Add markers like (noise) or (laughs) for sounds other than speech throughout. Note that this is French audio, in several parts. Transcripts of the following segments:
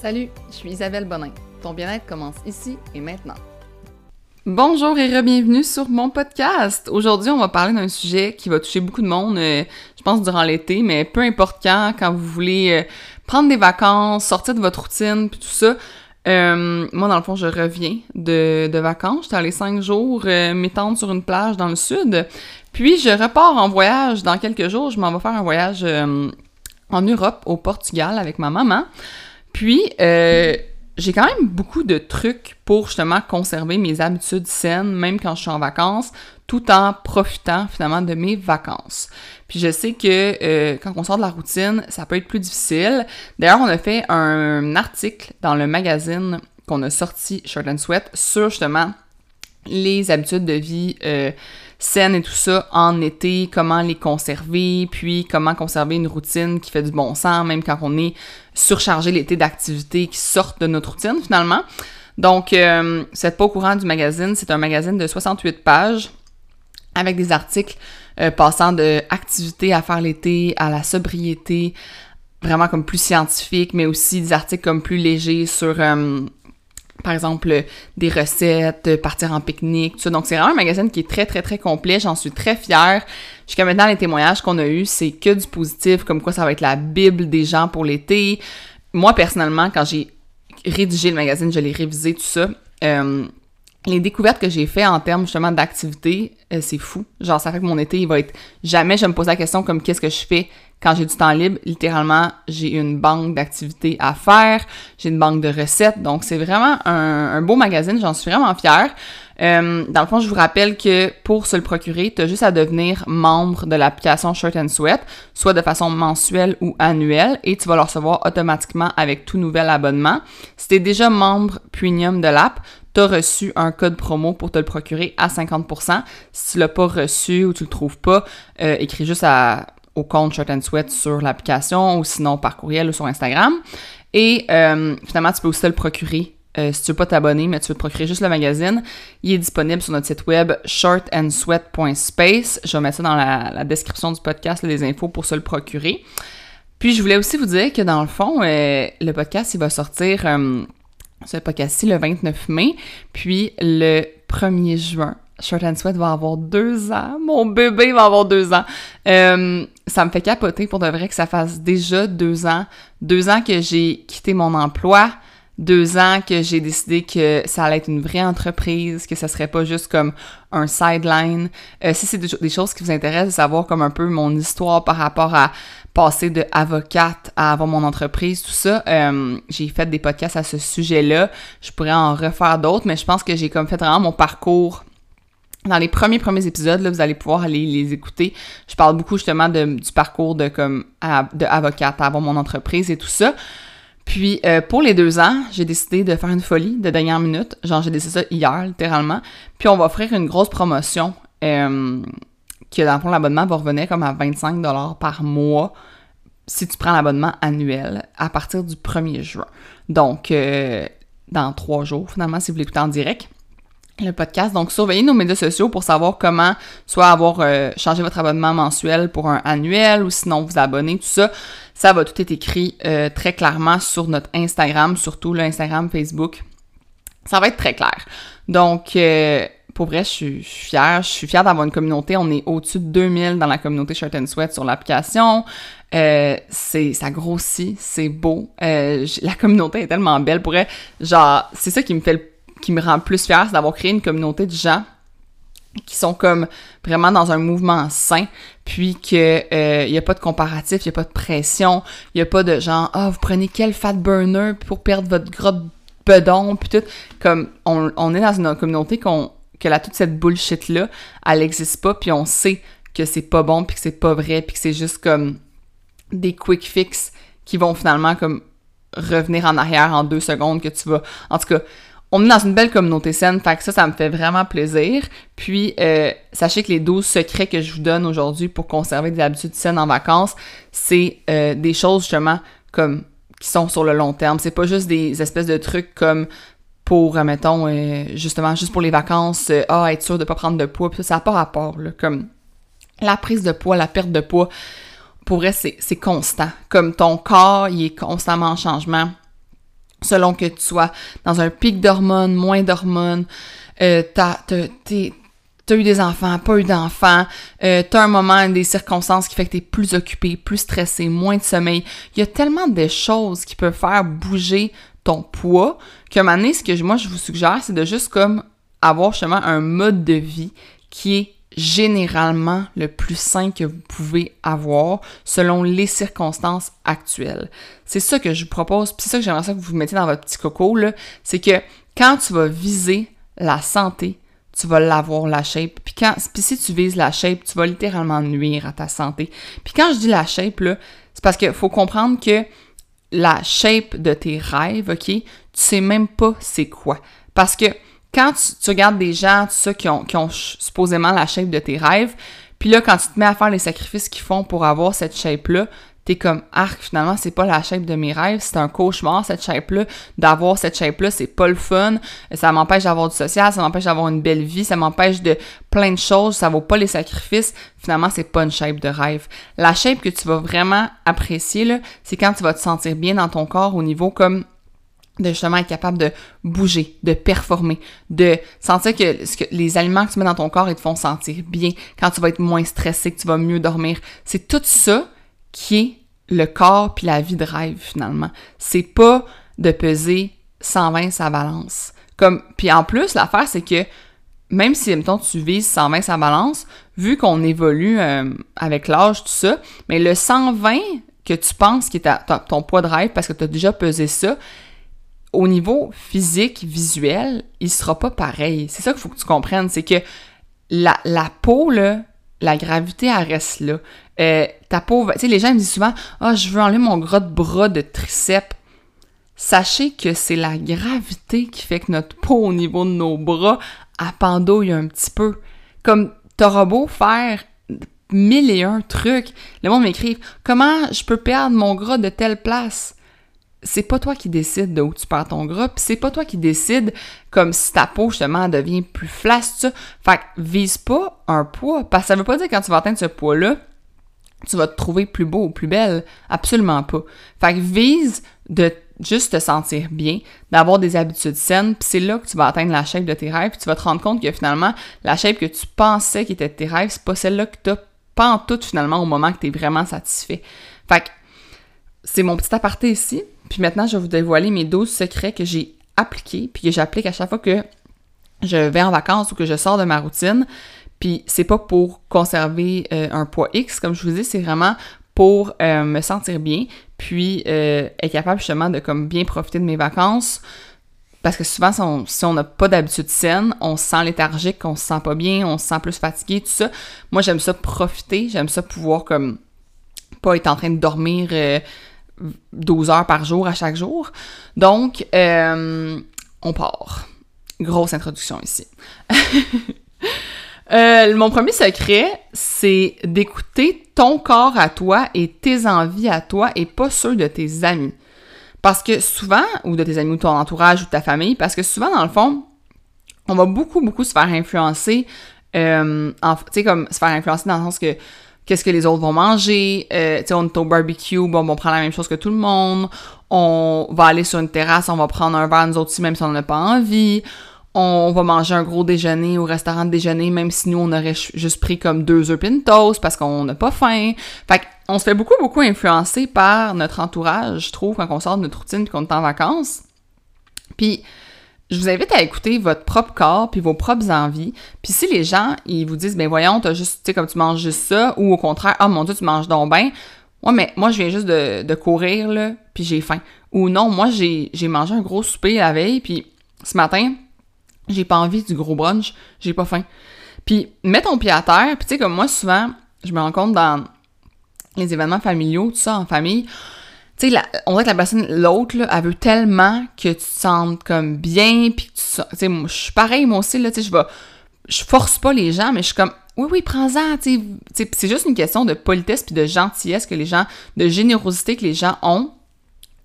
Salut, je suis Isabelle Bonin. Ton bien-être commence ici et maintenant. Bonjour et re-bienvenue sur mon podcast. Aujourd'hui, on va parler d'un sujet qui va toucher beaucoup de monde, euh, je pense durant l'été, mais peu importe quand, quand vous voulez euh, prendre des vacances, sortir de votre routine, puis tout ça. Euh, moi, dans le fond, je reviens de, de vacances. J'étais allée cinq jours m'étendre sur une plage dans le sud. Puis, je repars en voyage dans quelques jours. Je m'en vais faire un voyage en Europe, au Portugal, avec ma maman. Puis, euh, j'ai quand même beaucoup de trucs pour justement conserver mes habitudes saines, même quand je suis en vacances, tout en profitant finalement de mes vacances. Puis je sais que euh, quand on sort de la routine, ça peut être plus difficile. D'ailleurs, on a fait un article dans le magazine qu'on a sorti, Shirt and Sweat, sur justement les habitudes de vie euh, saines et tout ça en été, comment les conserver, puis comment conserver une routine qui fait du bon sens, même quand on est surchargé l'été d'activités qui sortent de notre routine finalement. Donc, euh, c'est pas au courant du magazine, c'est un magazine de 68 pages avec des articles euh, passant de activités à faire l'été à la sobriété, vraiment comme plus scientifique, mais aussi des articles comme plus légers sur euh, par exemple des recettes, partir en pique-nique, tout ça. Donc c'est vraiment un magazine qui est très très très complet, j'en suis très fière. Jusqu'à maintenant les témoignages qu'on a eus, c'est que du positif, comme quoi ça va être la bible des gens pour l'été. Moi personnellement, quand j'ai rédigé le magazine, je l'ai révisé tout ça. Euh, les découvertes que j'ai fait en termes justement d'activité, euh, c'est fou. Genre ça fait que mon été il va être jamais je me pose la question comme qu'est-ce que je fais quand j'ai du temps libre, littéralement, j'ai une banque d'activités à faire, j'ai une banque de recettes, donc c'est vraiment un, beau magazine, j'en suis vraiment fière. Euh, dans le fond, je vous rappelle que pour se le procurer, tu as juste à devenir membre de l'application Shirt and Sweat, soit de façon mensuelle ou annuelle, et tu vas le recevoir automatiquement avec tout nouvel abonnement. Si tu es déjà membre premium de l'app, tu as reçu un code promo pour te le procurer à 50%. Si tu l'as pas reçu ou tu le trouves pas, euh, écris juste au compte Shirt and Sweat sur l'application ou sinon par courriel ou sur Instagram. Et euh, finalement, tu peux aussi te le procurer euh, si tu veux pas t'abonner, mais tu veux te procurer juste le magazine. Il est disponible sur notre site web shortandsweat.space. Je vais mettre ça dans la, description du podcast, les infos pour se le procurer. Puis je voulais aussi vous dire que dans le fond, le podcast, il va sortir, ce podcast-ci, le 29 mai, puis le 1er juin. Short and Sweat va avoir deux ans. Mon bébé va avoir deux ans. Euh, ça me fait capoter pour de vrai que ça fasse déjà deux ans. Deux ans que j'ai quitté mon emploi. Deux ans que j'ai décidé que ça allait être une vraie entreprise, que ça serait pas juste comme un sideline. Euh, si c'est des, choses qui vous intéressent, de savoir comme un peu mon histoire par rapport à passer de avocate à avoir mon entreprise, tout ça, euh, j'ai fait des podcasts à ce sujet-là. Je pourrais en refaire d'autres, mais je pense que j'ai comme fait vraiment mon parcours dans les premiers premiers épisodes, là, vous allez pouvoir aller les écouter. Je parle beaucoup justement du parcours de comme de avocate, avoir mon entreprise et tout ça. Puis euh, pour les deux ans, j'ai décidé de faire une folie de dernière minute. Genre j'ai décidé ça hier littéralement. Puis on va offrir une grosse promotion euh, que dans le fond l'abonnement va revenir comme à 25 dollars par mois si tu prends l'abonnement annuel à partir du 1er juin. Donc euh, dans trois jours finalement si vous l'écoutez en direct le podcast. Donc, surveillez nos médias sociaux pour savoir comment soit avoir euh, changé votre abonnement mensuel pour un annuel ou sinon vous abonner, tout ça. Ça va tout être écrit euh, très clairement sur notre Instagram, surtout l'Instagram, Facebook. Ça va être très clair. Donc, euh, pour vrai, je suis, fière. Je suis fière d'avoir une communauté. On est au-dessus de 2000 dans la communauté Shirt and Sweat sur l'application. c'est ça grossit, c'est beau. la communauté est tellement belle. Pour vrai, genre, c'est ça qui me fait le qui me rend plus fière, c'est d'avoir créé une communauté de gens qui sont comme vraiment dans un mouvement sain, puis que il euh, y a pas de comparatif, il y a pas de pression, il y a pas de genre ah vous prenez quel fat burner pour perdre votre gros bedon puis tout. Comme on, on est dans une communauté qu'on que là toute cette bullshit là, elle existe pas puis on sait que c'est pas bon puis que c'est pas vrai puis que c'est juste comme des quick fix qui vont finalement comme revenir en arrière en deux secondes que tu vas en tout cas on est dans une belle communauté saine, fait que ça, ça me fait vraiment plaisir. Puis, euh, sachez que les 12 secrets que je vous donne aujourd'hui pour conserver des habitudes saines en vacances, c'est euh, des choses justement comme qui sont sur le long terme. C'est pas juste des espèces de trucs comme pour, euh, mettons, justement, juste pour les vacances, ah, être sûr de pas prendre de poids, puis ça n'a pas rapport, là, comme la prise de poids, la perte de poids, pour vrai, c'est constant. Comme ton corps, il est constamment en changement selon que tu sois dans un pic d'hormones, moins d'hormones, euh, t'as, t'as eu des enfants, pas eu d'enfants, euh, t'as un moment, des circonstances qui fait que t'es plus occupé, plus stressé, moins de sommeil. Il y a tellement de choses qui peuvent faire bouger ton poids moment donné, ce que moi je vous suggère, c'est de juste comme avoir justement un mode de vie qui est généralement le plus sain que vous pouvez avoir selon les circonstances actuelles. C'est ça que je vous propose, puis c'est ça que j'aimerais ça que vous mettiez dans votre petit coco, là, c'est que quand tu vas viser la santé, tu vas l'avoir, la shape. Puis, quand, puis si tu vises la shape, tu vas littéralement nuire à ta santé. Puis quand je dis la shape, là, c'est parce qu'il faut comprendre que la shape de tes rêves, OK, tu sais même pas c'est quoi. Parce que quand tu, regardes des gens, tout qui ont, qui ont supposément la shape de tes rêves, puis là, quand tu te mets à faire les sacrifices qu'ils font pour avoir cette shape-là, t'es comme arc finalement c'est pas la shape de mes rêves c'est un cauchemar cette shape là d'avoir cette shape là c'est pas le fun ça m'empêche d'avoir du social ça m'empêche d'avoir une belle vie ça m'empêche de plein de choses ça vaut pas les sacrifices finalement c'est pas une shape de rêve. La shape que tu vas vraiment apprécier là c'est quand tu vas te sentir bien dans ton corps au niveau comme de justement être capable de bouger, de performer, de sentir que, les aliments que tu mets dans ton corps, ils te font sentir bien, quand tu vas être moins stressé, que tu vas mieux dormir. C'est tout ça qui est le corps puis la vie de rêve finalement. C'est pas de peser 120 sa balance. Comme puis en plus l'affaire c'est que même si mettons tu vises 120 sa balance, vu qu'on évolue euh, avec l'âge tout ça, mais le 120 que tu penses qui est ton poids de rêve parce que tu as déjà pesé ça, au niveau physique, visuel, il sera pas pareil. C'est ça qu'il faut que tu comprennes, c'est que la, peau là, la gravité, elle reste là. Euh, ta peau, tu sais, les gens me disent souvent, ah, je veux enlever mon gros de bras de triceps. Sachez que c'est la gravité qui fait que notre peau au niveau de nos bras appendouille un petit peu. Comme t'auras beau faire mille et un trucs, le monde m'écrive, comment je peux perdre mon gras de telle place? C'est pas toi qui décide de où tu perds ton gras, pis c'est pas toi qui décide comme si ta peau justement devient plus flasque. Fait que vise pas un poids, parce que ça veut pas dire que quand tu vas atteindre ce poids-là, tu vas te trouver plus beau ou plus belle. Absolument pas. Fait que vise de juste te sentir bien, d'avoir des habitudes saines, puis c'est là que tu vas atteindre la shape de tes rêves, tu vas te rendre compte que finalement, la shape que tu pensais qui était de tes rêves, c'est pas celle-là que t'as pas en tout finalement au moment que t'es vraiment satisfait. Fait que c'est mon petit aparté ici. Puis maintenant, je vais vous dévoiler mes 12 secrets que j'ai appliqués, puis que j'applique à chaque fois que je vais en vacances ou que je sors de ma routine. Puis c'est pas pour conserver euh, un poids X, comme je vous dis, c'est vraiment pour euh, me sentir bien, puis euh, être capable justement de comme bien profiter de mes vacances. Parce que souvent, si on n'a pas d'habitude saine, on se sent léthargique, on se sent pas bien, on se sent plus fatigué, tout ça. Moi, j'aime ça profiter, j'aime ça pouvoir comme pas être en train de dormir 12 heures par jour à chaque jour. Donc, euh, on part. Grosse introduction ici. (laughs) Euh, mon premier secret, c'est d'écouter ton corps à toi et tes envies à toi et pas ceux de tes amis. Parce que souvent, ou de tes amis ou ton entourage ou de ta famille, parce que souvent, dans le fond, on va beaucoup, beaucoup se faire influencer, euh, tu sais, comme se faire influencer dans le sens que qu'est-ce que les autres vont manger. Euh, tu sais, on est au barbecue, bon, on prend la même chose que tout le monde. On va aller sur une terrasse, on va prendre un verre nous autres aussi, même si on n'a pas envie. On va manger un gros déjeuner au restaurant de déjeuner, même si nous, on aurait juste pris comme deux œufs toast parce qu'on n'a pas faim. Fait on se fait beaucoup, beaucoup influencer par notre entourage, je trouve, quand on sort de notre routine et qu'on est en vacances. Puis, je vous invite à écouter votre propre corps puis vos propres envies. Puis si les gens, ils vous disent, ben voyons, t'as juste, tu sais, comme tu manges juste ça, ou au contraire, oh mon dieu, tu manges donc bien. Ouais, mais moi, je viens juste de, courir, là, puis j'ai faim. Ou non, moi, j'ai mangé un gros souper la veille, puis ce matin, j'ai pas envie du gros brunch, j'ai pas faim. Puis mets ton pied à terre, puis tu sais, comme moi, souvent, je me rends compte dans les événements familiaux, tout ça, en famille, tu sais, on dirait que la personne, l'autre, elle veut tellement que tu te sentes comme bien, puis tu sais, je suis pareil, moi aussi, là, tu sais, je vais, je force pas les gens, mais je suis comme, oui, oui, prends-en, tu sais, c'est juste une question de politesse puis de gentillesse que les gens, de générosité que les gens ont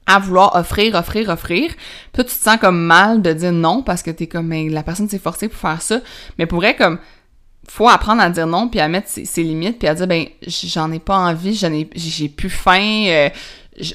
à vouloir offrir, offrir, offrir. Puis toi, tu te sens comme mal de dire non parce que t'es comme, mais la personne s'est forcée pour faire ça. Mais pour vrai, comme, faut apprendre à dire non, puis à mettre ses, limites, puis à dire, ben, j'en ai pas envie, j'en ai, j'ai plus faim, euh,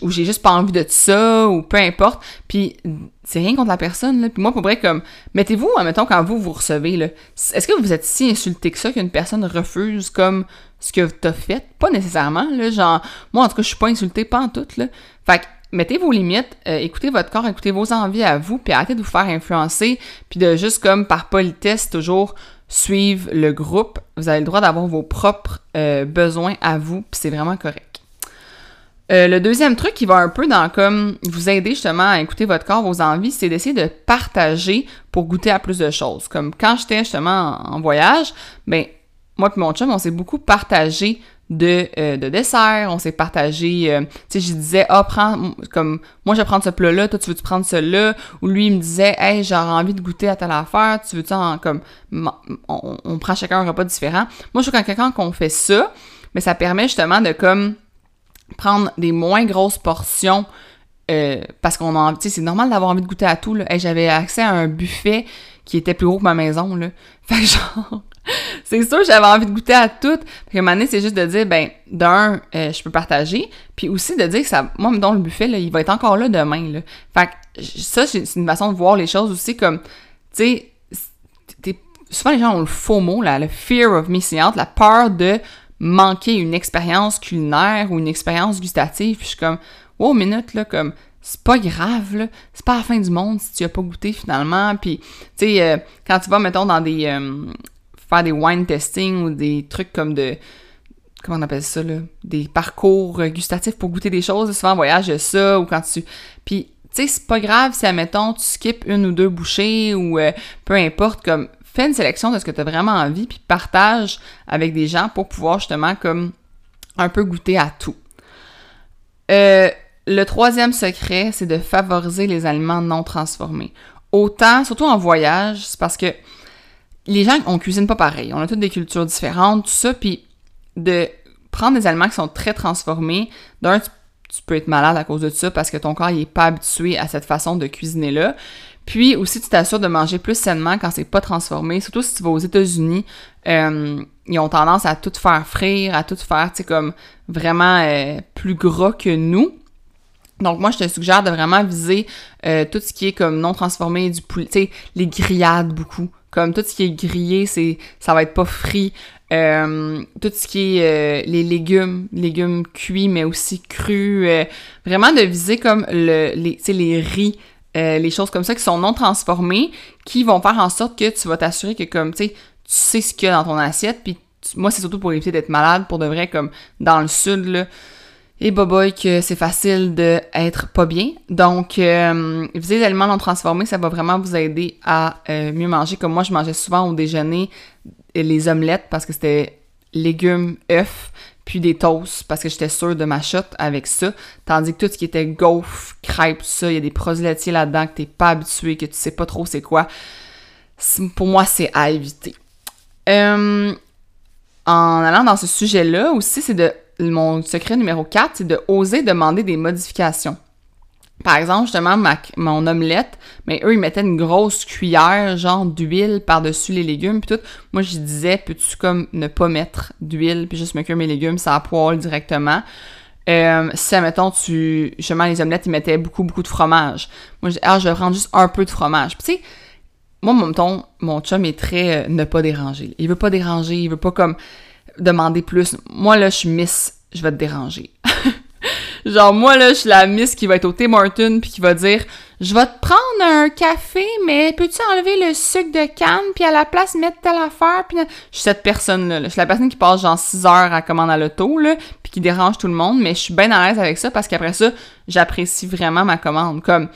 ou j'ai juste pas envie de ça, ou peu importe. Puis c'est rien contre la personne, là. Puis moi, pour vrai, comme, mettez-vous, mettons, quand vous, vous recevez, là, est-ce que vous êtes si insulté que ça qu'une personne refuse comme ce que t'as fait? Pas nécessairement, là. Genre, moi, en tout cas, je suis pas insultée, pas en tout, là. Fait que, mettez vos limites, euh, écoutez votre corps, écoutez vos envies à vous, puis arrêtez de vous faire influencer, puis de juste comme par politesse toujours suivre le groupe. Vous avez le droit d'avoir vos propres euh, besoins à vous, puis c'est vraiment correct. Euh, le deuxième truc qui va un peu dans comme vous aider justement à écouter votre corps, vos envies, c'est d'essayer de partager pour goûter à plus de choses. Comme quand j'étais justement en, voyage, ben moi et mon chum, on s'est beaucoup partagé de, euh, de desserts, on s'est partagé, euh, tu sais, je disais, ah, prends, comme, moi, je vais prendre ce plat-là, toi, tu veux-tu prendre celui-là? Ou lui, il me disait, hey, j'aurais envie de goûter à telle affaire, tu veux-tu en, comme, on, prend chacun un repas différent? Moi, je trouve qu'en quelqu'un qu'on fait ça, mais ça permet justement de, comme, prendre des moins grosses portions euh, parce qu'on a tu sais, c'est normal d'avoir envie de goûter à tout, là. j'avais accès à un buffet qui était plus gros que ma maison, là. (laughs) Fait que genre, (laughs) c'est sûr j'avais envie de goûter à tout. Fait que un c'est juste de dire, ben, d'un, euh, je peux partager, puis aussi de dire que ça, moi, dans le buffet, là, il va être encore là demain, là. Fait que ça, c'est une façon de voir les choses aussi comme, tu sais, souvent les gens ont le faux mot, là, le fear of missing out, la peur de manquer une expérience culinaire ou une expérience gustative. Puis je suis comme, wow, minute, là, comme, c'est pas grave, là. C'est pas la fin du monde si tu as pas goûté finalement. Puis, tu sais, euh, quand tu vas, mettons, dans des. Euh, faire des wine testing ou des trucs comme de. Comment on appelle ça, là? Des parcours gustatifs pour goûter des choses. Souvent, en voyage, ça. Ou quand tu. Puis, tu sais, c'est pas grave si, admettons, tu skips une ou deux bouchées ou euh, peu importe, comme fais une sélection de ce que tu as vraiment envie, puis partage avec des gens pour pouvoir justement comme un peu goûter à tout. Euh, le troisième secret, c'est de favoriser les aliments non transformés. Autant, surtout en voyage, c'est parce que les gens, on cuisine pas pareil. On a toutes des cultures différentes, tout ça, puis de prendre des aliments qui sont très transformés, d'un, tu, peux être malade à cause de ça parce que ton corps n'est pas habitué à cette façon de cuisiner-là. Puis aussi, tu t'assures de manger plus sainement quand c'est pas transformé. Surtout si tu vas aux États-Unis, euh, ils ont tendance à tout faire frire, à tout faire, tu sais, comme vraiment euh, plus gras que nous. Donc moi, je te suggère de vraiment viser euh, tout ce qui est comme non transformé, du poulet, tu sais, les grillades beaucoup. Comme tout ce qui est grillé, c'est ça va être pas frit. tout ce qui est les légumes, légumes cuits mais aussi crus, vraiment de viser comme le, les, les riz, euh, les choses comme ça qui sont non transformées, qui vont faire en sorte que tu vas t'assurer que comme tu sais, tu sais ce qu'il y a dans ton assiette, puis moi c'est surtout pour éviter d'être malade, pour de vrai comme dans le sud là. Et boboy que c'est facile d'être pas bien. Donc, euh, les aliments non transformés, ça va vraiment vous aider à euh, mieux manger. Comme moi, je mangeais souvent au déjeuner les omelettes parce que c'était légumes, œufs, puis des toasts parce que j'étais sûre de ma shot avec ça. Tandis que tout ce qui était gaufre, crêpes, ça, il y a des produits laitiers là-dedans que t'es pas habitué, que tu sais pas trop c'est quoi. Pour moi, c'est à éviter. Euh, en allant dans ce sujet-là aussi, c'est de mon secret numéro 4, c'est de oser demander des modifications. Par exemple, justement, mon omelette, mais eux, ils mettaient une grosse cuillère, genre, d'huile par-dessus les légumes, puis tout. Moi, je disais, peux-tu comme ne pas mettre d'huile, puis juste me cuire mes légumes, ça poêle directement? Euh, si, admettons, tu... Justement, les omelettes, ils mettaient beaucoup, beaucoup de fromage. Moi, je dis, ah, je vais prendre juste un peu de fromage. Puis, tu sais, moi, mon, mon chum est très euh, ne pas déranger. Il veut pas déranger, il veut pas, comme, demander plus. Moi, là, je suis miss, je vais te déranger. (laughs) Genre, moi, là, je suis la miss qui va être au Tim puis qui va dire Je vais te prendre un café, mais peux-tu enlever le sucre de canne puis à la place mettre telle affaire? Puis je suis cette personne-là. Je suis la personne qui passe genre 6 heures à commander à l'auto, là, puis qui dérange tout le monde, mais je suis bien à l'aise avec ça parce qu'après ça, j'apprécie vraiment ma commande. Comme, tu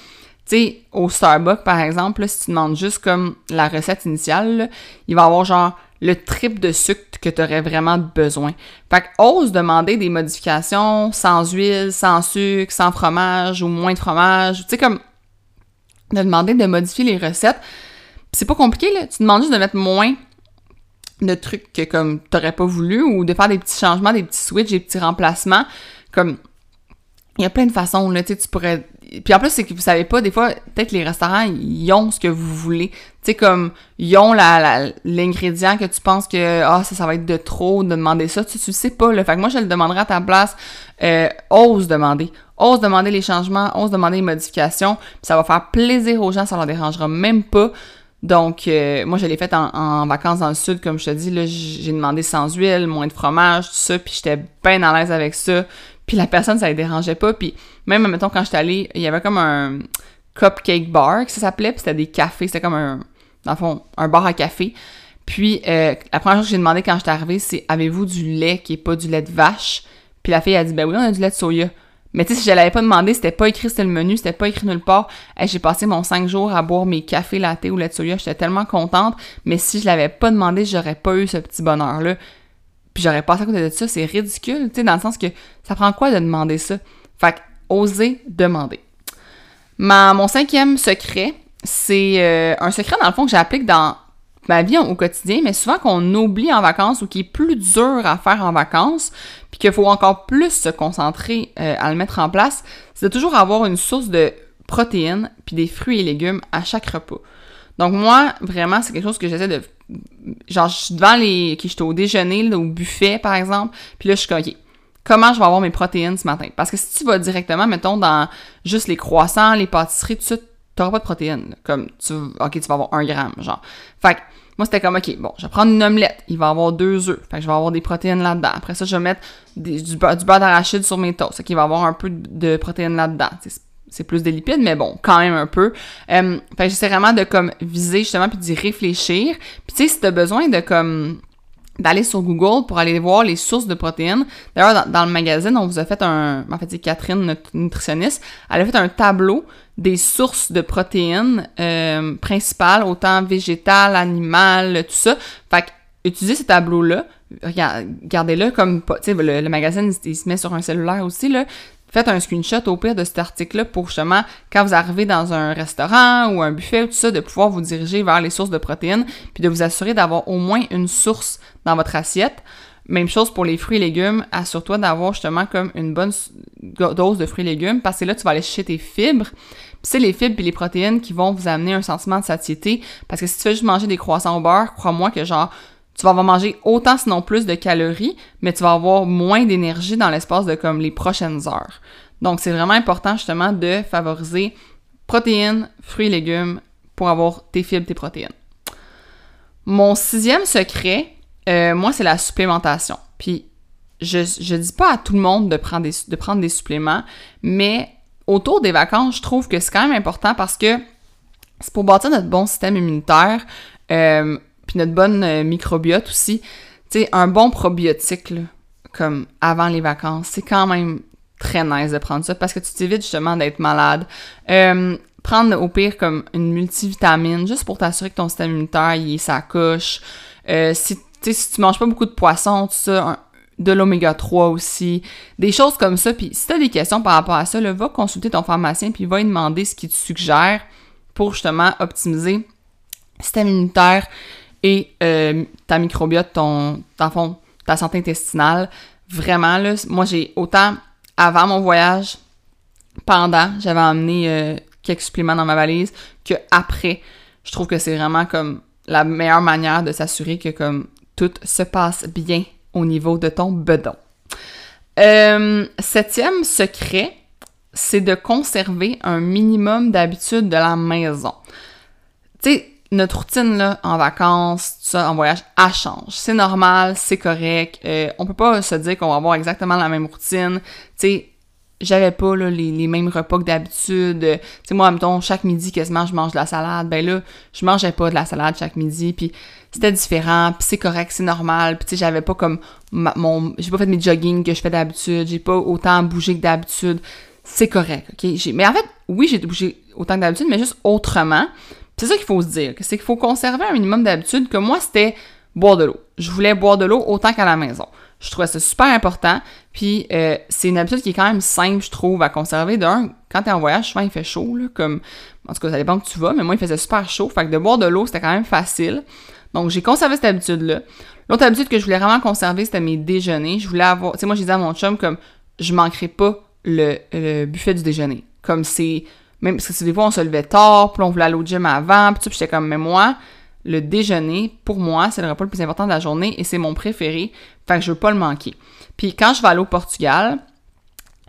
sais, au Starbucks, par exemple, si tu demandes juste comme la recette initiale, il va avoir genre le triple de sucre que tu aurais vraiment besoin. Fait que ose demander des modifications sans huile, sans sucre, sans fromage ou moins de fromage. Tu sais, comme de demander de modifier les recettes. C'est pas compliqué, là. Tu demandes juste de mettre moins de trucs que comme t'aurais pas voulu ou de faire des petits changements, des petits switches, des petits remplacements. Comme il y a plein de façons, là, tu sais, tu pourrais puis en plus, c'est que vous savez pas, des fois, peut-être les restaurants, ils ont ce que vous voulez. Tu sais, comme, ils ont la, l'ingrédient que tu penses que, ah, ça, ça va être de trop de demander ça. Tu, tu sais pas, là. Fait que moi, je le demanderai à ta place. Euh, ose demander. Ose demander les changements, ose demander les modifications. Puis ça va faire plaisir aux gens, ça leur dérangera même pas. Donc, euh, moi, je l'ai fait en, vacances dans le sud, comme je te dis. Là, j'ai demandé sans huile, moins de fromage, tout ça, puis j'étais bien à l'aise avec ça. Puis la personne, ça ne dérangeait pas. Puis même, mettons, quand j'étais allée, il y avait comme un cupcake bar, que ça s'appelait, puis c'était des cafés. C'était comme un, dans le fond, un bar à café. Puis euh, la première chose que j'ai demandé quand j'étais arrivée, c'est « Avez-vous du lait qui est pas du lait de vache? » Puis la fille a dit « Ben oui, on a du lait de soya. » Mais tu sais, si je l'avais pas demandé, c'était pas écrit sur le menu, c'était pas écrit nulle part. j'ai passé mon 5 jours à boire mes cafés latte ou lait de soya, j'étais tellement contente. Mais si je l'avais pas demandé, j'aurais pas eu ce petit bonheur-là. Puis j'aurais passé à côté de ça, c'est ridicule, tu sais, dans le sens que ça prend quoi de demander ça? Fait que, oser demander. Ma, mon cinquième secret, c'est euh, un secret dans le fond que j'applique dans ma vie au quotidien, mais souvent qu'on oublie en vacances ou qui est plus dur à faire en vacances, puis qu'il faut encore plus se concentrer euh, à le mettre en place, c'est de toujours avoir une source de protéines puis des fruits et légumes à chaque repas. Donc moi, vraiment, c'est quelque chose que j'essaie de... Genre, je suis devant les... Okay, j'étais au déjeuner, au buffet, par exemple, puis là, je suis comme, comment je vais avoir mes protéines ce matin? Parce que si tu vas directement, mettons, dans juste les croissants, les pâtisseries, tout ça, t'auras pas de protéines. Comme, tu... OK, tu vas avoir un gramme, genre. Fait que, moi, c'était comme, OK, bon, je vais prendre une omelette. Il va avoir deux œufs. Fait que je vais avoir des protéines là-dedans. Après ça, je vais mettre du, beurre, d'arachide sur mes toasts. Fait qu'il va avoir un peu de, protéines là-dedans. C'est plus des lipides, mais bon, quand même un peu. Euh, fait que j'essaie vraiment de, comme, viser, justement, puis d'y réfléchir. Puis, tu sais, si t'as besoin de, comme, d'aller sur Google pour aller voir les sources de protéines. D'ailleurs, dans, le magazine, on vous a fait un... En fait, c'est Catherine, notre nutritionniste, elle a fait un tableau des sources de protéines euh, principales, autant végétales, animales, tout ça. Fait que, utilisez ce tableau-là, regardez-le comme... Tu sais, le, le, magazine, il se met sur un cellulaire aussi, là faites un screenshot au pire de cet article-là pour justement, quand vous arrivez dans un restaurant ou un buffet ou tout ça, de pouvoir vous diriger vers les sources de protéines, puis de vous assurer d'avoir au moins une source dans votre assiette. Même chose pour les fruits et légumes, assure-toi d'avoir justement comme une bonne dose de fruits et légumes, parce que là, tu vas aller chercher tes fibres. C'est les fibres et les protéines qui vont vous amener un sentiment de satiété, parce que si tu fais juste manger des croissants au beurre, crois-moi que genre, tu vas avoir manger autant sinon plus de calories, mais tu vas avoir moins d'énergie dans l'espace de comme les prochaines heures. Donc c'est vraiment important justement de favoriser protéines, fruits et légumes pour avoir tes fibres, tes protéines. Mon sixième secret, euh, moi, c'est la supplémentation. Puis je, je dis pas à tout le monde de prendre des, de prendre des suppléments, mais autour des vacances, je trouve que c'est quand même important parce que c'est pour bâtir notre bon système immunitaire. Euh, puis notre bonne euh, microbiote aussi. Tu sais, un bon probiotique, là, comme avant les vacances, c'est quand même très nice de prendre ça parce que tu t'évites justement d'être malade. Euh, prendre au pire comme une multivitamine juste pour t'assurer que ton système immunitaire il est sa couche. Euh, si, si tu manges pas beaucoup de poissons, tout ça, de l'oméga 3 aussi, des choses comme ça. Puis si tu as des questions par rapport à ça, là, va consulter ton pharmacien puis va lui demander ce qu'il te suggère pour justement optimiser le système immunitaire, et euh, ta microbiote, ton, fond, ta santé intestinale. Vraiment, là, moi, j'ai autant avant mon voyage, pendant, j'avais emmené euh, quelques suppléments dans ma valise, que après, je trouve que c'est vraiment comme la meilleure manière de s'assurer que comme tout se passe bien au niveau de ton bedon. Euh, septième secret, c'est de conserver un minimum d'habitude de la maison. Tu sais, notre routine là, en vacances, ça, en voyage, elle change. C'est normal, c'est correct. Euh, on peut pas se dire qu'on va avoir exactement la même routine. Tu sais, j'avais pas là, les, mêmes repas que d'habitude. Tu sais, moi, mettons, chaque midi, quasiment, je mange de la salade. Ben là, je mangeais pas de la salade chaque midi. Puis c'était différent, puis c'est correct, c'est normal. Puis tu sais, j'avais pas comme mon... J'ai pas fait mes jogging que je fais d'habitude. J'ai pas autant bougé que d'habitude. C'est correct, OK? Mais en fait, oui, j'ai bougé autant que d'habitude, mais juste autrement. C'est ça qu'il faut se dire, c'est qu'il faut conserver un minimum d'habitude, que moi, c'était boire de l'eau. Je voulais boire de l'eau autant qu'à la maison. Je trouvais ça super important, puis euh, c'est une habitude qui est quand même simple, je trouve, à conserver. D'un, quand t'es en voyage, souvent il fait chaud, là, comme, en tout cas, ça dépend où tu vas, mais moi, il faisait super chaud, fait que de boire de l'eau, c'était quand même facile. Donc, j'ai conservé cette habitude-là. L'autre habitude que je voulais vraiment conserver, c'était mes déjeuners. Je voulais avoir, tu sais, moi, j'ai dit à mon chum, comme, je manquerai pas le, le buffet du déjeuner. Comme c'est... Même parce que des fois, on se levait tard, puis on voulait aller au gym avant, puis j'étais comme, mais moi, le déjeuner, pour moi, c'est le repas le plus important de la journée et c'est mon préféré. Fait que je veux pas le manquer. Puis quand je vais aller au Portugal,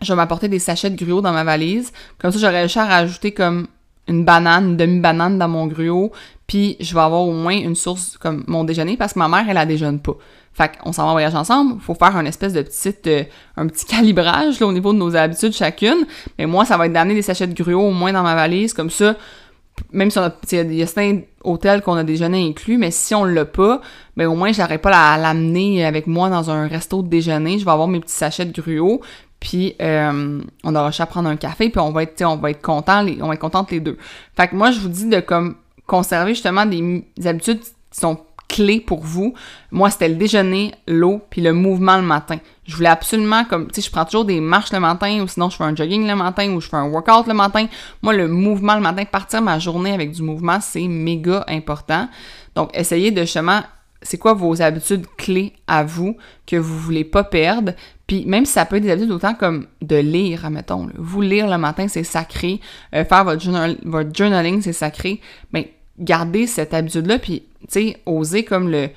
je vais m'apporter des sachets de gruau dans ma valise. Comme ça, j'aurais réussi à rajouter comme une banane, une demi-banane dans mon gruau, puis je vais avoir au moins une source comme mon déjeuner parce que ma mère, elle, la déjeune pas. Fait qu'on s'en va en voyage ensemble, faut faire un espèce de petite, euh, un petit (laughs) calibrage là, au niveau de nos habitudes chacune. Mais moi, ça va être d'amener des sachets de gruau au moins dans ma valise, comme ça, même si on a, il y a certains hôtels qu'on a déjeuner inclus, mais si on l'a pas, ben au moins j'aurais pas à l'amener avec moi dans un resto de déjeuner. Je vais avoir mes petits sachets de gruau, puis euh, on aura à prendre un café, puis on va être, on va content, on va être contentes les deux. Fait que moi, je vous dis de comme conserver justement des, habitudes qui sont clés pour vous. Moi, c'était le déjeuner, l'eau, puis le mouvement le matin. Je voulais absolument, comme, tu sais, je prends toujours des marches le matin, ou sinon je fais un jogging le matin, ou je fais un workout le matin. Moi, le mouvement le matin, partir ma journée avec du mouvement, c'est méga important. Donc, essayez de justement c'est quoi vos habitudes clés à vous que vous voulez pas perdre? Puis même si ça peut être des habitudes autant comme de lire, admettons. Vous lire le matin, c'est sacré. Euh, faire votre, votre journaling, c'est sacré. Mais gardez cette habitude-là, puis, sais, osez comme le,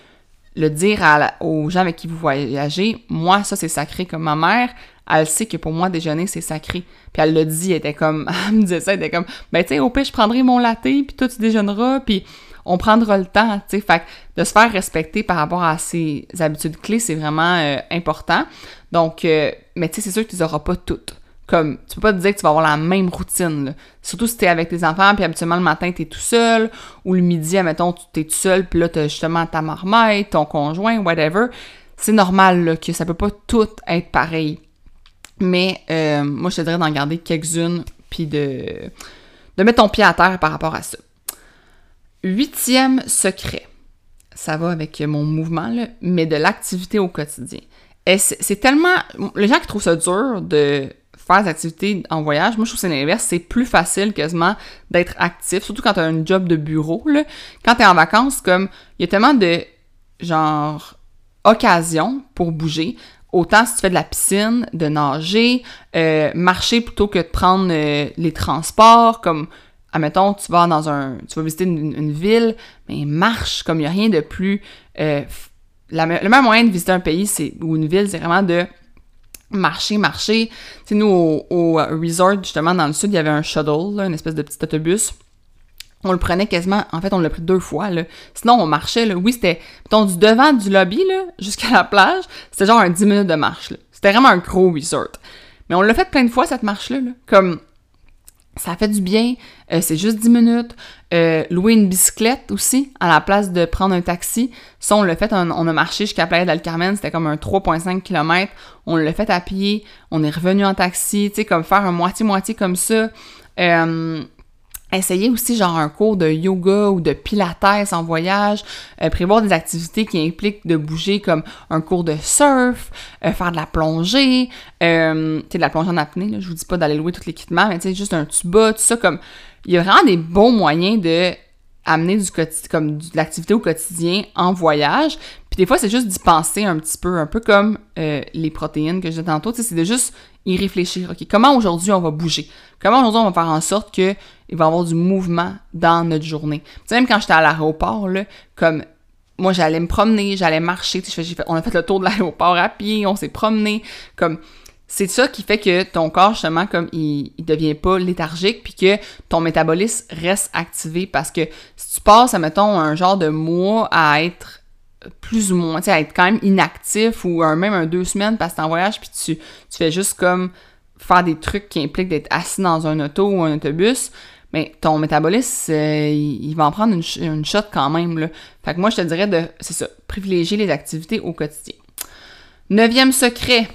le dire aux gens avec qui vous voyagez. Moi, ça, c'est sacré. Comme ma mère, elle sait que pour moi, déjeuner, c'est sacré. Puis elle le dit, elle était comme, (laughs) elle me disait ça, elle était comme, ben, tu sais, au pire, je prendrai mon latte, puis toi, tu déjeuneras, puis on prendra le temps, tu sais. Fait de se faire respecter par rapport à ces habitudes clés, c'est vraiment euh, important. Donc, euh, mais tu sais, c'est sûr que tu les auras pas toutes. Comme, tu peux pas te dire que tu vas avoir la même routine, là. Surtout si t'es avec tes enfants, puis habituellement le matin, t'es tout seul, ou le midi, admettons, t'es tout seul, puis là, t'as justement ta marmite, ton conjoint, whatever. C'est normal, là, que ça peut pas tout être pareil. Mais, euh, moi, je te dirais d'en garder quelques-unes, puis de, de mettre ton pied à terre par rapport à ça. Huitième secret, ça va avec mon mouvement, mais de l'activité au quotidien. C'est tellement... Les gens qui trouvent ça dur de faire des activités en voyage, moi je trouve que c'est l'inverse, c'est plus facile quasiment d'être actif, surtout quand tu as un job de bureau. Là. Quand tu es en vacances, comme il y a tellement de genre occasions pour bouger. Autant si tu fais de la piscine, de nager, euh, marcher plutôt que de prendre euh, les transports, comme admettons, tu vas dans un. tu vas visiter une, ville, mais marche comme il n'y a rien de plus. Euh, le meilleur moyen de visiter un pays c'est ou une ville, c'est vraiment de marcher, marcher. Tu sais, nous, au, resort, justement, dans le sud, il y avait un shuttle, là, une espèce de petit autobus. On le prenait quasiment, en fait, on l'a pris deux fois, là. Sinon, on marchait, là. Oui, c'était, mettons, du devant du lobby, là, (laughs) jusqu'à la plage, c'était genre un 10 minutes de marche. C'était vraiment un gros resort. Mais on l'a fait plein de fois, cette marche-là, là. Comme, ça fait du bien, euh, c'est juste 10 minutes. Euh, louer une bicyclette aussi, à la place de prendre un taxi. Ça, on l'a fait, on, a marché jusqu'à Playa del Carmen, c'était comme un 3,5 km. On l'a fait à pied, on est revenu en taxi, tu sais, comme faire un moitié-moitié comme ça. Euh, Essayez aussi genre un cours de yoga ou de pilates en voyage, euh, prévoir des activités qui impliquent de bouger comme un cours de surf, euh, faire de la plongée, euh, de la plongée en apnée, là, je vous dis pas d'aller louer tout l'équipement, mais tu sais juste un tuba, tout ça comme il y a vraiment des bons moyens de amener du comme de l'activité au quotidien en voyage. Puis des fois, c'est juste d'y penser un petit peu, un peu comme euh, les protéines que j'ai tantôt. C'est de juste y réfléchir. OK, comment aujourd'hui on va bouger? Comment aujourd'hui on va faire en sorte qu'il va y avoir du mouvement dans notre journée? Tu sais, même quand j'étais à l'aéroport, là, comme moi, j'allais me promener, j'allais marcher. on a fait le tour de l'aéroport à pied, on s'est promené. Comme c'est ça qui fait que ton corps, justement, comme il, il devient pas léthargique, puis que ton métabolisme reste activé parce que si tu passes, mettons, un genre de mois à être plus ou moins, tu sais, à être quand même inactif ou même un deux semaines parce que t'es en voyage, puis tu, tu fais juste comme faire des trucs qui impliquent d'être assis dans un auto ou un autobus, mais ton métabolisme, euh, il, va en prendre une, une shot quand même, là. Fait que moi, je te dirais de, c'est ça, privilégier les activités au quotidien. Neuvième secret,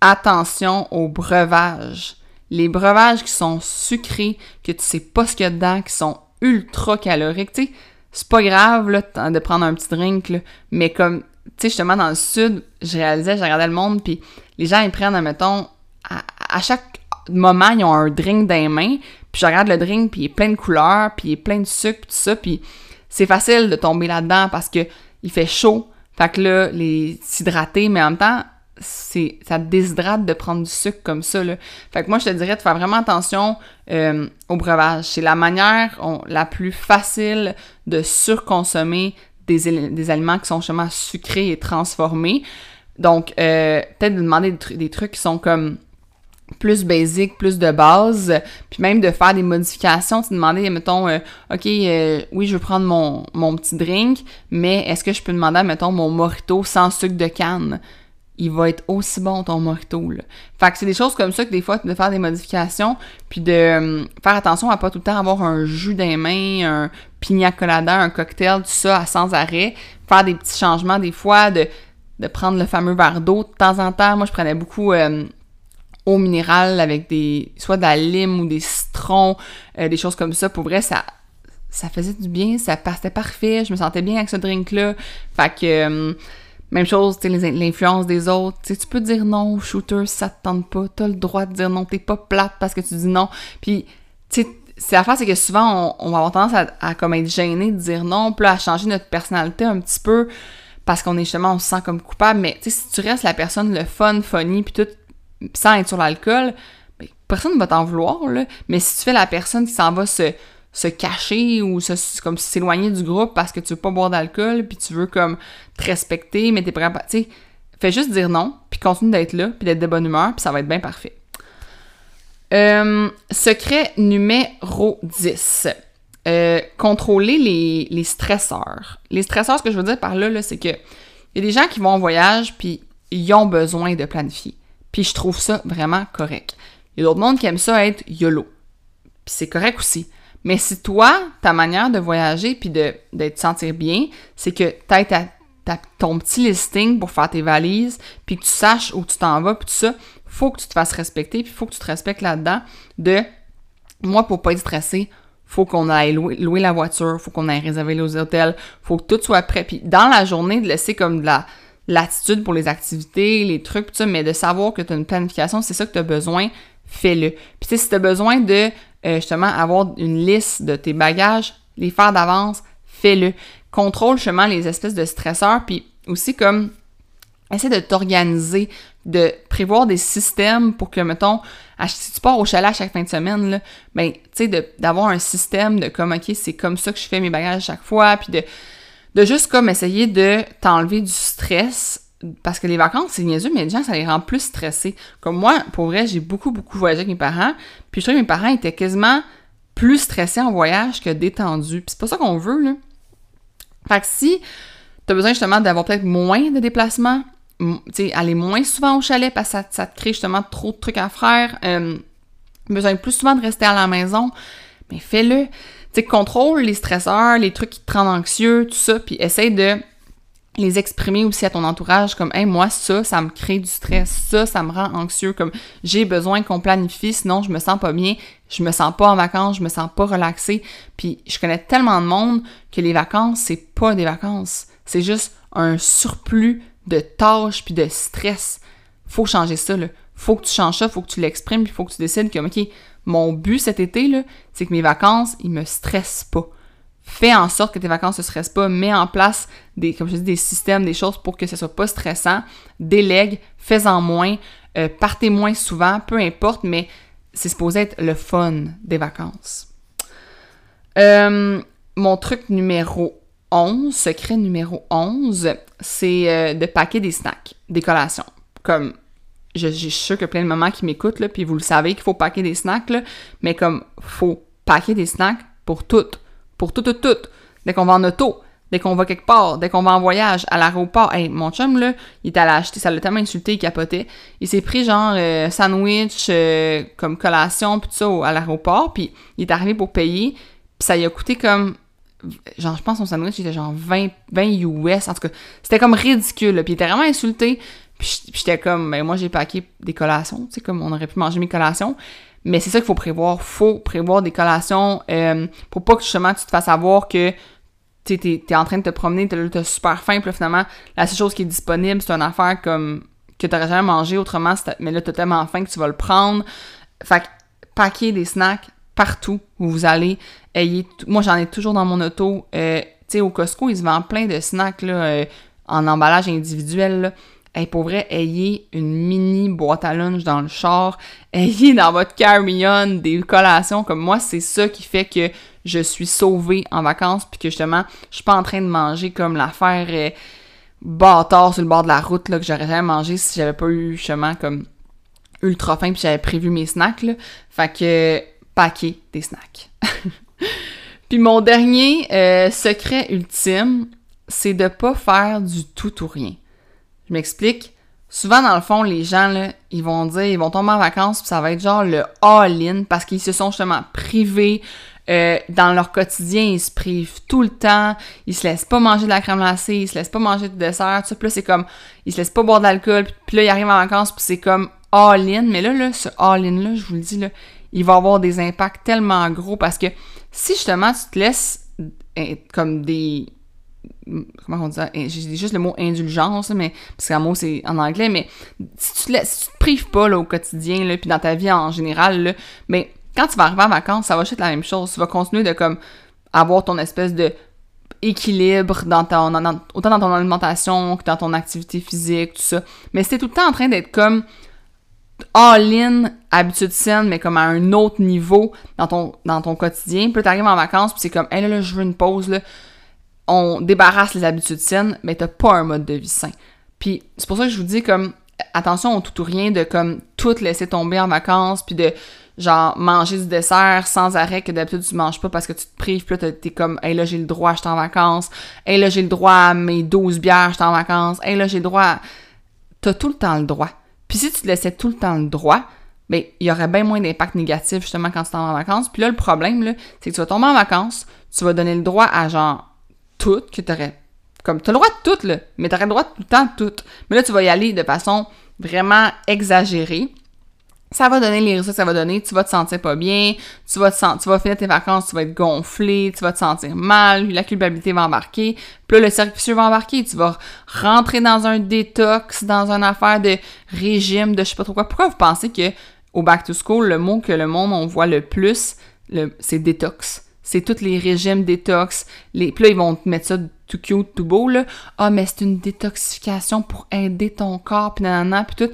attention aux breuvages. Les breuvages qui sont sucrés, que tu sais pas ce qu'il y a dedans, qui sont ultra caloriques, tu sais, c'est pas grave là, de prendre un petit drink, là, mais comme, tu sais, justement, dans le sud, je réalisais, je regardais le monde, puis les gens, ils prennent, admettons, à, chaque moment, ils ont un drink dans les mains, puis je regarde le drink, puis il est plein de couleurs, puis il est plein de sucre, tout ça, puis c'est facile de tomber là-dedans parce que il fait chaud, fait que là, les s'hydrater, mais en même temps, c'est ça te déshydrate de prendre du sucre comme ça. Là. Fait que moi, je te dirais de faire vraiment attention euh, au breuvage. C'est la manière la plus facile de surconsommer des, des, aliments qui sont justement sucrés et transformés. Donc, euh, peut-être de demander des, trucs qui sont comme plus basic, plus de base, puis même de faire des modifications, de demander, mettons, euh, OK, oui, je veux prendre mon, mon petit drink, mais est-ce que je peux demander, mettons, mon morito sans sucre de canne? il va être aussi bon ton mojito. Là. Fait que c'est des choses comme ça que des fois, de faire des modifications, puis de euh, faire attention à pas tout le temps avoir un jus des mains, un pina colada, un cocktail, tout ça à sans arrêt. Faire des petits changements des fois, de, de prendre le fameux verre d'eau de temps en temps. Moi, je prenais beaucoup euh, eau minérale avec des soit de la lime ou des citrons, euh, des choses comme ça. Pour vrai, ça ça faisait du bien, ça passait parfait, je me sentais bien avec ce drink-là. Fait que même chose, tu l'influence des autres. Tu tu peux dire non shooter si ça te tente pas. T'as le droit de dire non. T'es pas plate parce que tu dis non. Puis, tu sais, c'est la c'est que souvent, on, va avoir tendance à, comme être gêné de dire non, puis à changer notre personnalité un petit peu parce qu'on est justement, on se sent comme coupable. Mais, tu sais, si tu restes la personne le fun, funny, puis tout, sans être sur l'alcool, ben, personne ne va t'en vouloir. Mais si tu fais la personne qui s'en va se cacher ou se, comme s'éloigner du groupe parce que tu veux pas boire d'alcool puis tu veux comme te respecter mais t'es prêt à tu fais juste dire non puis continue d'être là puis d'être de bonne humeur puis ça va être bien parfait. Euh, secret numéro 10 euh, contrôler les, les, stresseurs. Les stresseurs ce que je veux dire par là, là c'est que il y a des gens qui vont en voyage puis ils ont besoin de planifier puis je trouve ça vraiment correct. Il y a d'autres mondes qui aiment ça être YOLO. Puis c'est correct aussi. Mais si toi, ta manière de voyager puis de, te sentir bien, c'est que as ta, ton petit listing pour faire tes valises, puis que tu saches où tu t'en vas, puis tout ça, faut que tu te fasses respecter, puis faut que tu te respectes là-dedans de moi, pour pas être stressé, faut qu'on aille louer, la voiture, faut qu'on aille réserver les hôtels, faut que tout soit prêt. Puis dans la journée, de laisser comme de la l'attitude pour les activités, les trucs, mais de savoir que tu as une planification, c'est ça que tu as besoin, fais-le. Puis si tu as besoin de euh, justement avoir une liste de tes bagages, les faire d'avance, fais-le. Contrôle justement les espèces de stresseurs, puis aussi comme essaie de t'organiser, de prévoir des systèmes pour que, mettons, si tu pars au chalet à chaque fin de semaine, là, ben, tu sais, d'avoir un système de comme, OK, c'est comme ça que je fais mes bagages chaque fois, puis de, de juste comme essayer de t'enlever du stress parce que les vacances, c'est niaiseux, mais les gens, ça les rend plus stressés. Comme moi, pour vrai, j'ai beaucoup, beaucoup voyagé avec mes parents, puis je trouvais que mes parents étaient quasiment plus stressés en voyage que détendus. Puis c'est pas ça qu'on veut, là. Fait que si t'as besoin justement d'avoir peut-être moins de déplacements, tu aller moins souvent au chalet parce que ça, te crée justement trop de trucs à faire, euh, besoin plus souvent de rester à la maison, mais fais-le. Tu sais, contrôle les stresseurs, les trucs qui te rendent anxieux, tout ça, puis essaye de les exprimer aussi à ton entourage comme hey moi ça ça me crée du stress ça ça me rend anxieux comme j'ai besoin qu'on planifie sinon je me sens pas bien je me sens pas en vacances je me sens pas relaxée. Puis je connais tellement de monde que les vacances c'est pas des vacances. C'est juste un surplus de tâches puis de stress. Faut changer ça là. Faut que tu changes ça faut que tu l'exprimes puis faut que tu décides que ok mon but cet été c'est que mes vacances ils me stressent pas fais en sorte que tes vacances ne stressent pas, mets en place des, comme je dis, des systèmes, des choses pour que ce soit pas stressant, délègue, fais-en moins, euh, partez moins souvent, peu importe, mais c'est supposé être le fun des vacances. Euh, mon truc numéro 11, secret numéro 11, c'est euh, de paquer des snacks, des collations. Comme, je, suis sûre que plein de mamans qui m'écoutent, puis vous le savez qu'il faut paquer des snacks, là, mais comme, faut paquer des snacks pour toutes pour tout, tout, tout. Dès qu'on va en auto, dès qu'on va quelque part, dès qu'on va en voyage, à l'aéroport. Hey, mon chum, là, il est allé acheter, ça l'a tellement insulté, il capotait. Il s'est pris genre euh, sandwich euh, comme collation, puis tout ça à l'aéroport, puis il est arrivé pour payer, puis ça lui a coûté comme genre je pense son sandwich il était genre 20, 20 US en tout cas c'était comme ridicule puis il était vraiment insulté puis j'étais comme ben moi j'ai paqué des collations tu sais comme on aurait pu manger mes collations mais c'est ça qu'il faut prévoir. faut prévoir des collations euh, pour pas que justement tu te fasses savoir que tu es, en train de te promener, t'as super faim, puis finalement, la seule chose qui est disponible, c'est une affaire comme que t'aurais jamais mangé autrement, mais là, t'as tellement faim que tu vas le prendre. Fait que, paquer des snacks partout où vous allez. Ayez Moi, j'en ai toujours dans mon auto. Euh, tu sais, au Costco, ils vendent plein de snacks là, euh, en emballage individuel. Hey, pour vrai, ayez une mini boîte à lunch dans le char, ayez dans votre carry-on des collations comme moi, c'est ça qui fait que je suis sauvée en vacances, puis que justement, je suis pas en train de manger comme l'affaire euh, bâtard sur le bord de la route là, que j'aurais jamais mangé si j'avais pas eu justement comme ultra faim puis j'avais prévu mes snacks là. Fait que paquet des snacks. (laughs) puis mon dernier euh, secret ultime, c'est de pas faire du tout ou rien. Je m'explique. Souvent, dans le fond, les gens, là, ils vont dire, ils vont tomber en vacances, puis ça va être genre le all-in, parce qu'ils se sont justement privés. Euh, dans leur quotidien, ils se privent tout le temps, ils se laissent pas manger de la crème glacée, ils se laissent pas manger de dessert, tout ça. Puis c'est comme, ils se laissent pas boire d'alcool, puis là, ils arrivent en vacances, puis c'est comme all-in. Mais là, là, ce all-in-là, je vous le dis, là, il va avoir des impacts tellement gros, parce que si justement, tu te laisses euh, comme des comment on dit ça? J'ai juste le mot indulgence, mais parce qu'un mot c'est en anglais, mais si tu te, tu te prives pas là, au quotidien, là, puis dans ta vie en général, là, mais quand tu vas arriver en vacances, ça va être la même chose. Tu vas continuer de comme avoir ton espèce de équilibre dans ton, autant dans ton alimentation que dans ton activité physique, tout ça. Mais si tout le temps en train d'être comme all-in, habitude saine, mais comme à un autre niveau dans ton, dans ton quotidien, puis t'arrives en vacances, puis c'est comme, hé là, là, je veux une pause, là, on débarrasse les habitudes saines, mais t'as pas un mode de vie sain. Puis c'est pour ça que je vous dis comme attention au tout ou rien de comme tout laisser tomber en vacances puis de genre manger du dessert sans arrêt que d'habitude tu manges pas parce que tu te prives puis là t'es comme hey là j'ai le droit j'étais en vacances. Hey là j'ai le droit à mes 12 bières j'étais en vacances. Hey là j'ai le droit à... t'as tout le temps le droit. Puis si tu te laissais tout le temps le droit ben il y aurait bien moins d'impact négatif justement quand tu vas en vacances. Puis là le problème là c'est que tu vas tomber en vacances tu vas donner le droit à genre tout que t'aurais. Comme, t'as le droit de tout, là, mais t'aurais le droit tout le temps de tout. Mais là, tu vas y aller de façon vraiment exagérée. Ça va donner les résultats que ça va donner. Tu vas te sentir pas bien. Tu vas, te tu vas finir tes vacances, tu vas être gonflé. Tu vas te sentir mal. La culpabilité va embarquer. Puis là, le cercle va embarquer. Tu vas rentrer dans un détox, dans une affaire de régime, de je sais pas trop quoi. Pourquoi vous pensez que au back to school, le mot que le monde on voit le plus, c'est détox? C'est tous les régimes détox. Les... Puis là, ils vont te mettre ça tout cute, tout beau, là. Ah, mais c'est une détoxification pour aider ton corps, puis nanana, puis tout.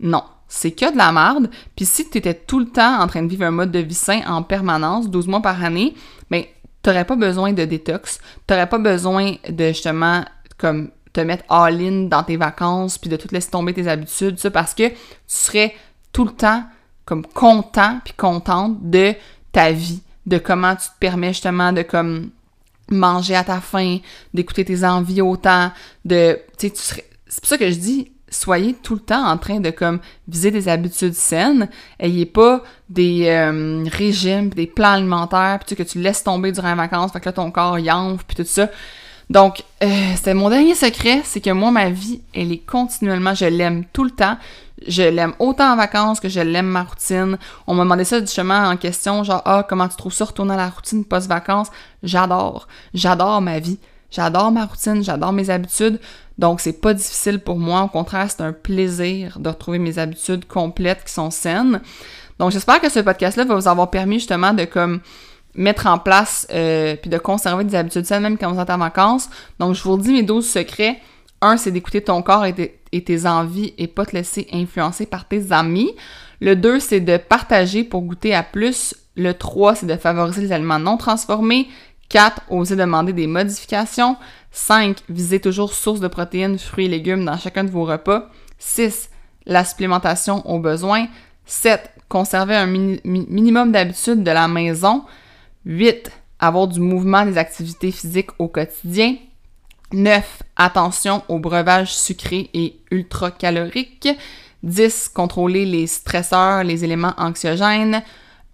Non, c'est que de la merde. Puis si tu étais tout le temps en train de vivre un mode de vie sain en permanence, 12 mois par année, ben, t'aurais pas besoin de détox. T'aurais pas besoin de, justement, comme, te mettre all-in dans tes vacances, puis de tout laisser tomber tes habitudes, ça, parce que tu serais tout le temps, comme, content, puis contente de ta vie de comment tu te permets justement de comme manger à ta faim, d'écouter tes envies autant, de tu sais c'est pour ça que je dis soyez tout le temps en train de comme viser des habitudes saines, ayez pas des euh, régimes, des plans alimentaires, puis que tu laisses tomber durant les vacances, fait que là ton corps y enfle puis tout ça. Donc, euh, c'était mon dernier secret, c'est que moi, ma vie, elle est continuellement, je l'aime tout le temps. Je l'aime autant en vacances que je l'aime ma routine. On m'a demandé ça justement en question, genre, ah, comment tu trouves ça retourner à la routine post-vacances? J'adore. J'adore ma vie. J'adore ma routine, j'adore mes habitudes. Donc, c'est pas difficile pour moi. Au contraire, c'est un plaisir de retrouver mes habitudes complètes qui sont saines. Donc, j'espère que ce podcast-là va vous avoir permis justement de comme mettre en place euh, puis de conserver des habitudes saines même quand vous êtes en vacances. Donc, je vous dis mes 12 secrets. Un, c'est d'écouter ton corps et, tes envies et pas te laisser influencer par tes amis. Le 2, c'est de partager pour goûter à plus. Le 3, c'est de favoriser les aliments non transformés. 4, oser demander des modifications. 5, viser toujours source de protéines, fruits et légumes dans chacun de vos repas. 6, la supplémentation au besoin. 7, conserver un minimum d'habitude de la maison. 8. Avoir du mouvement, des activités physiques au quotidien. 9. Attention au breuvage sucré et ultra calorique. 10. Contrôler les stresseurs, les éléments anxiogènes.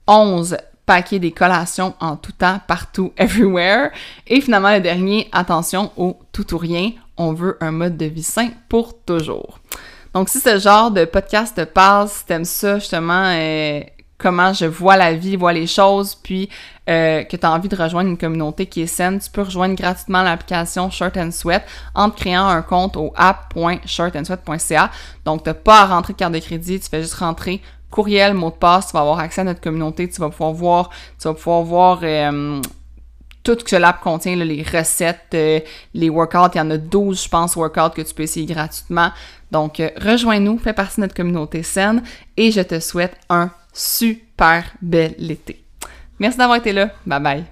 11. Paquer des collations en tout temps, partout, (laughs) everywhere. Et finalement, le dernier, attention au tout ou rien. On veut un mode de vie sain pour toujours. Donc, si ce genre de podcast te parle, si t'aimes ça, justement, euh, comment je vois la vie, vois les choses, puis euh, que tu as envie de rejoindre une communauté qui est saine, tu peux rejoindre gratuitement l'application Short and Sweat en te créant un compte au app.shortandsweat.ca. Donc, tu n'as pas à rentrer de carte de crédit, tu fais juste rentrer courriel, mot de passe, tu vas avoir accès à notre communauté, tu vas pouvoir voir, tu vas pouvoir voir euh, tout ce que l'app contient, les recettes, euh, les workouts, il y en a 12, je pense, workouts que tu peux essayer gratuitement. Donc, rejoins-nous, fais partie de notre communauté saine et je te souhaite un super bel été. Merci d'avoir été là. Bye bye.